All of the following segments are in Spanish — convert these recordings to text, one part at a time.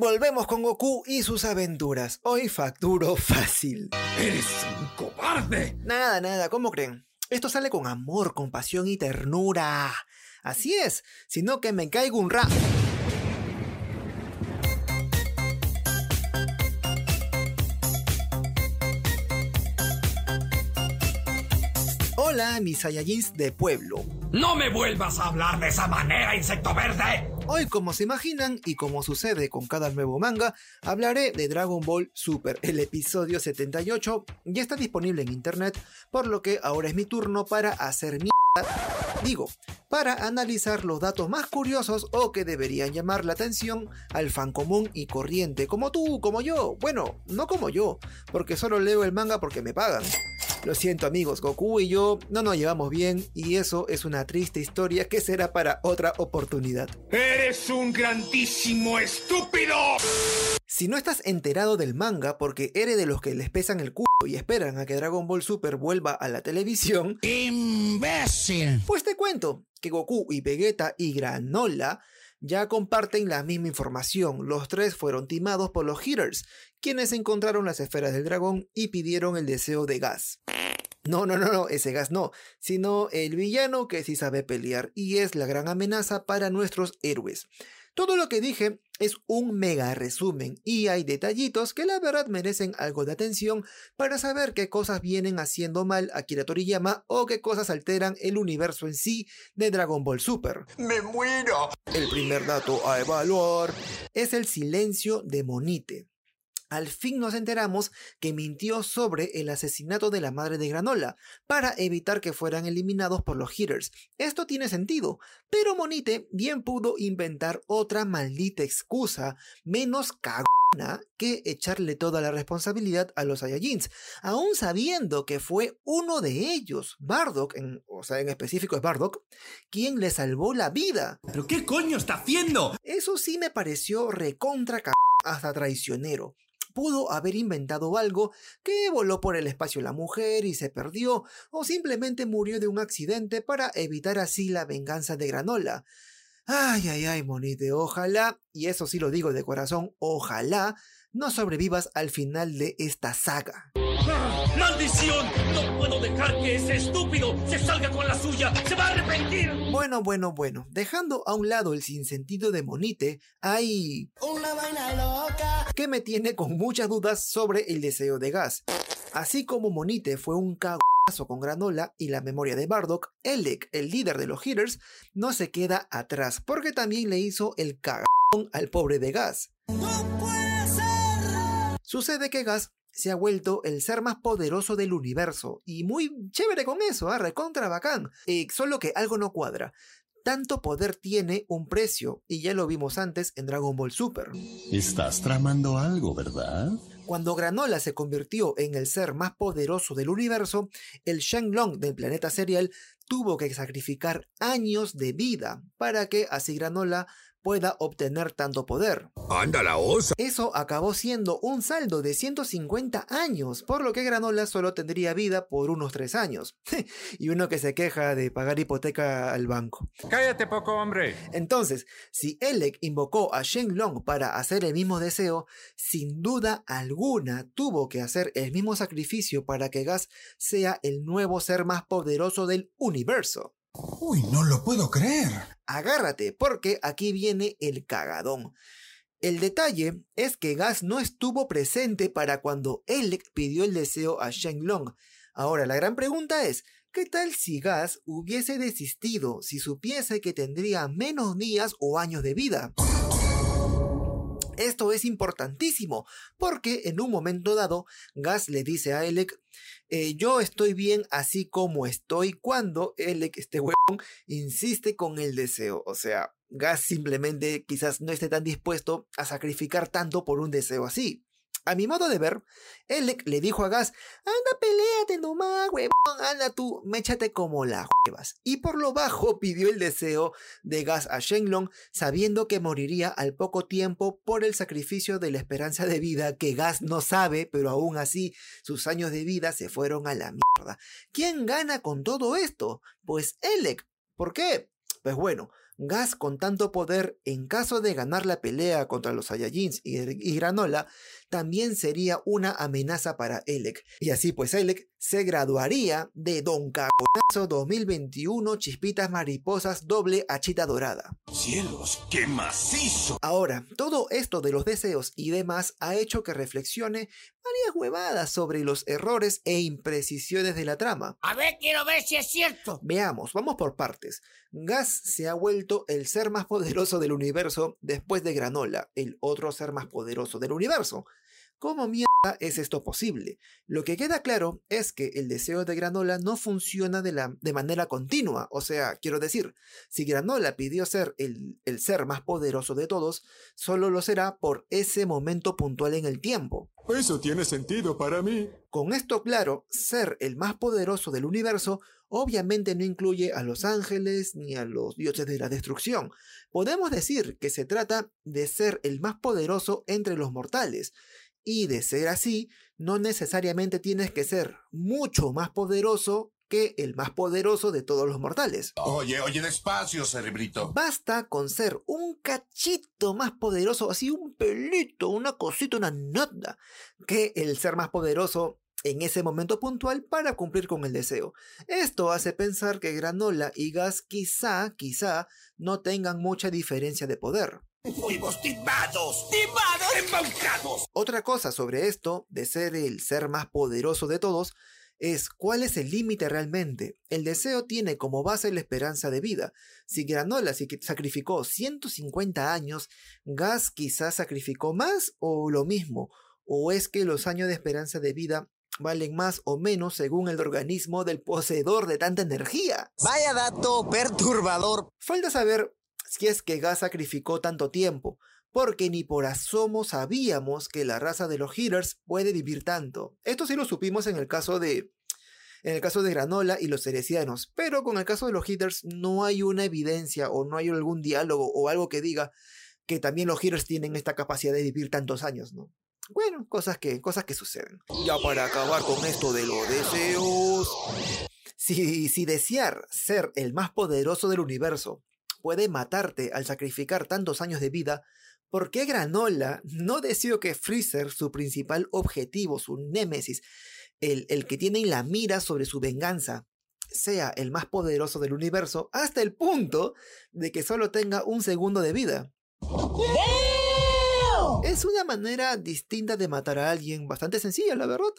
volvemos con Goku y sus aventuras. Hoy facturo fácil. ¡Eres un cobarde! Nada, nada, ¿cómo creen? Esto sale con amor, compasión y ternura. Así es, sino que me caigo un ra... Hola, mis Saiyajins de pueblo. ¡No me vuelvas a hablar de esa manera, insecto verde! Hoy, como se imaginan y como sucede con cada nuevo manga, hablaré de Dragon Ball Super. El episodio 78 ya está disponible en internet, por lo que ahora es mi turno para hacer mierda. Digo, para analizar los datos más curiosos o que deberían llamar la atención al fan común y corriente, como tú, como yo. Bueno, no como yo, porque solo leo el manga porque me pagan. Lo siento amigos, Goku y yo no nos llevamos bien y eso es una triste historia que será para otra oportunidad. ¡Eres un grandísimo estúpido! Si no estás enterado del manga porque eres de los que les pesan el culo y esperan a que Dragon Ball Super vuelva a la televisión, ¡Imbécil! pues te cuento que Goku y Vegeta y Granola ya comparten la misma información. Los tres fueron timados por los Hitters, quienes encontraron las esferas del dragón y pidieron el deseo de gas. No, no, no, no, ese gas no, sino el villano que sí sabe pelear y es la gran amenaza para nuestros héroes. Todo lo que dije es un mega resumen y hay detallitos que la verdad merecen algo de atención para saber qué cosas vienen haciendo mal Akira Toriyama o qué cosas alteran el universo en sí de Dragon Ball Super. ¡Me muero! El primer dato a evaluar es el silencio de Monite. Al fin nos enteramos que mintió sobre el asesinato de la madre de Granola para evitar que fueran eliminados por los hitters. Esto tiene sentido, pero Monite bien pudo inventar otra maldita excusa menos cagona que echarle toda la responsabilidad a los Saiyajins, aún sabiendo que fue uno de ellos, Bardock, en, o sea, en específico es Bardock, quien le salvó la vida. ¿Pero qué coño está haciendo? Eso sí me pareció recontra hasta traicionero pudo haber inventado algo que voló por el espacio la mujer y se perdió, o simplemente murió de un accidente para evitar así la venganza de Granola. Ay, ay, ay, monite, ojalá, y eso sí lo digo de corazón, ojalá no sobrevivas al final de esta saga. ¡Maldición! No puedo dejar que ese estúpido se salga con la suya. ¡Se va a arrepentir! Bueno, bueno, bueno, dejando a un lado el sinsentido de Monite, hay... Una vaina loca. que me tiene con muchas dudas sobre el deseo de gas. Así como Monite fue un cagazo con Granola y la memoria de Bardock, Elec, el líder de los Hitters, no se queda atrás, porque también le hizo el cagón al pobre de Gas. Sucede que Gas se ha vuelto el ser más poderoso del universo, y muy chévere con eso, ¿ah? recontra bacán. Eh, solo que algo no cuadra. Tanto poder tiene un precio, y ya lo vimos antes en Dragon Ball Super. Estás tramando algo, ¿verdad? Cuando Granola se convirtió en el ser más poderoso del universo, el Shenlong del planeta serial tuvo que sacrificar años de vida para que así Granola pueda obtener tanto poder. ¡Anda la osa! Eso acabó siendo un saldo de 150 años, por lo que Granola solo tendría vida por unos 3 años. y uno que se queja de pagar hipoteca al banco. Cállate poco, hombre. Entonces, si Elec invocó a Shenlong para hacer el mismo deseo, sin duda alguna tuvo que hacer el mismo sacrificio para que Gas sea el nuevo ser más poderoso del universo. Uy, no lo puedo creer. Agárrate, porque aquí viene el cagadón. El detalle es que Gas no estuvo presente para cuando Elec pidió el deseo a Shenlong. Ahora, la gran pregunta es, ¿qué tal si Gas hubiese desistido si supiese que tendría menos días o años de vida? Esto es importantísimo, porque en un momento dado, Gas le dice a Elec, eh, yo estoy bien así como estoy cuando Elec, este huevón, insiste con el deseo. O sea, Gas simplemente quizás no esté tan dispuesto a sacrificar tanto por un deseo así. A mi modo de ver, Elec le dijo a Gas, anda peleate nomás, huevón, anda tú, méchate como la huevas. Y por lo bajo pidió el deseo de Gas a Shenlong, sabiendo que moriría al poco tiempo por el sacrificio de la esperanza de vida que Gas no sabe, pero aún así sus años de vida se fueron a la mierda. ¿Quién gana con todo esto? Pues Elec. ¿Por qué? Pues bueno, Gas con tanto poder, en caso de ganar la pelea contra los Saiyajins y, y Granola, también sería una amenaza para Elec. Y así pues Elec se graduaría de Don Caconazo 2021 Chispitas Mariposas doble achita dorada. ¡Cielos, qué macizo! Ahora, todo esto de los deseos y demás ha hecho que reflexione varias huevadas sobre los errores e imprecisiones de la trama. A ver, quiero ver si es cierto. Veamos, vamos por partes. Gas se ha vuelto el ser más poderoso del universo después de Granola, el otro ser más poderoso del universo. ¿Cómo mierda es esto posible? Lo que queda claro es que el deseo de Granola no funciona de, la, de manera continua. O sea, quiero decir, si Granola pidió ser el, el ser más poderoso de todos, solo lo será por ese momento puntual en el tiempo. Eso tiene sentido para mí. Con esto claro, ser el más poderoso del universo obviamente no incluye a los ángeles ni a los dioses de la destrucción. Podemos decir que se trata de ser el más poderoso entre los mortales. Y de ser así, no necesariamente tienes que ser mucho más poderoso que el más poderoso de todos los mortales. Oye, oye, despacio, cerebrito. Basta con ser un cachito más poderoso, así un pelito, una cosita, una nota, que el ser más poderoso en ese momento puntual para cumplir con el deseo. Esto hace pensar que Granola y Gas quizá, quizá, no tengan mucha diferencia de poder. ¡Fuimos timados! ¡Timados! ¡Embaucados! Otra cosa sobre esto, de ser el ser más poderoso de todos, es cuál es el límite realmente. El deseo tiene como base la esperanza de vida. Si Granola sacrificó 150 años, Gas quizás sacrificó más o lo mismo. ¿O es que los años de esperanza de vida valen más o menos según el organismo del poseedor de tanta energía? Vaya dato perturbador. Falta saber si es que Gas sacrificó tanto tiempo, porque ni por asomo sabíamos que la raza de los Healers puede vivir tanto. Esto sí lo supimos en el caso de en el caso de Granola y los Ceresianos, pero con el caso de los Healers no hay una evidencia o no hay algún diálogo o algo que diga que también los Healers tienen esta capacidad de vivir tantos años, ¿no? Bueno, cosas que, cosas que suceden. Ya para acabar con esto de los deseos. Si, si desear ser el más poderoso del universo puede matarte al sacrificar tantos años de vida, ¿por qué Granola no deseó que Freezer, su principal objetivo, su némesis, el, el que tiene en la mira sobre su venganza, sea el más poderoso del universo hasta el punto de que solo tenga un segundo de vida? Es una manera distinta de matar a alguien, bastante sencilla, la verdad.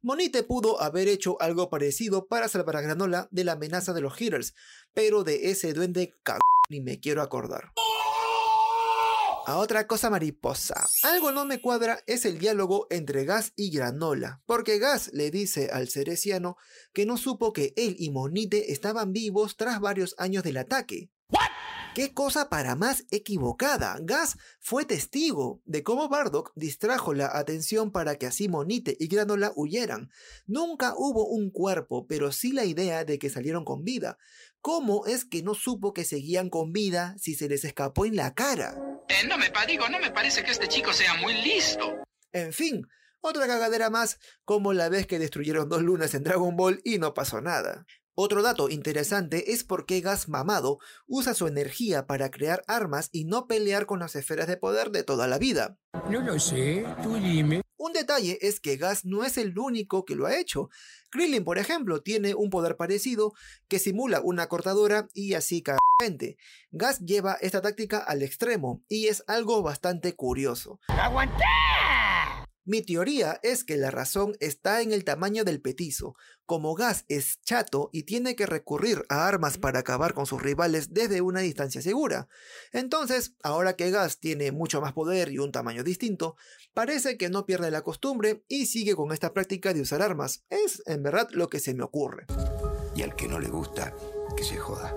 Monite pudo haber hecho algo parecido para salvar a Granola de la amenaza de los Healers, pero de ese duende cag ni me quiero acordar. A otra cosa mariposa. Algo no me cuadra es el diálogo entre Gas y Granola, porque Gas le dice al ceresiano que no supo que él y Monite estaban vivos tras varios años del ataque. ¿Qué cosa para más equivocada? Gas fue testigo de cómo Bardock distrajo la atención para que así Monite y Granola huyeran. Nunca hubo un cuerpo, pero sí la idea de que salieron con vida. ¿Cómo es que no supo que seguían con vida si se les escapó en la cara? Eh, no me digo, no me parece que este chico sea muy listo. En fin, otra cagadera más, como la vez que destruyeron dos lunas en Dragon Ball y no pasó nada. Otro dato interesante es por qué Gas Mamado usa su energía para crear armas y no pelear con las esferas de poder de toda la vida. No lo sé, tú dime. Un detalle es que Gas no es el único que lo ha hecho. Krillin, por ejemplo, tiene un poder parecido que simula una cortadora y así cae gente. Gas lleva esta táctica al extremo y es algo bastante curioso. ¡Aguanté! Mi teoría es que la razón está en el tamaño del petizo. Como Gas es chato y tiene que recurrir a armas para acabar con sus rivales desde una distancia segura. Entonces, ahora que Gas tiene mucho más poder y un tamaño distinto, parece que no pierde la costumbre y sigue con esta práctica de usar armas. Es en verdad lo que se me ocurre. Y al que no le gusta, que se joda.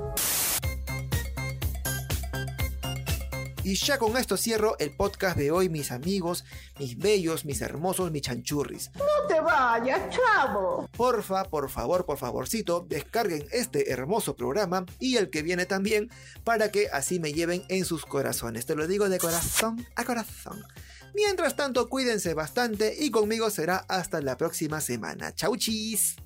Y ya con esto cierro el podcast de hoy, mis amigos, mis bellos, mis hermosos, mis chanchurris. No te vayas, chavo. Porfa, por favor, por favorcito, descarguen este hermoso programa y el que viene también para que así me lleven en sus corazones. Te lo digo de corazón a corazón. Mientras tanto, cuídense bastante y conmigo será hasta la próxima semana. Chau chis.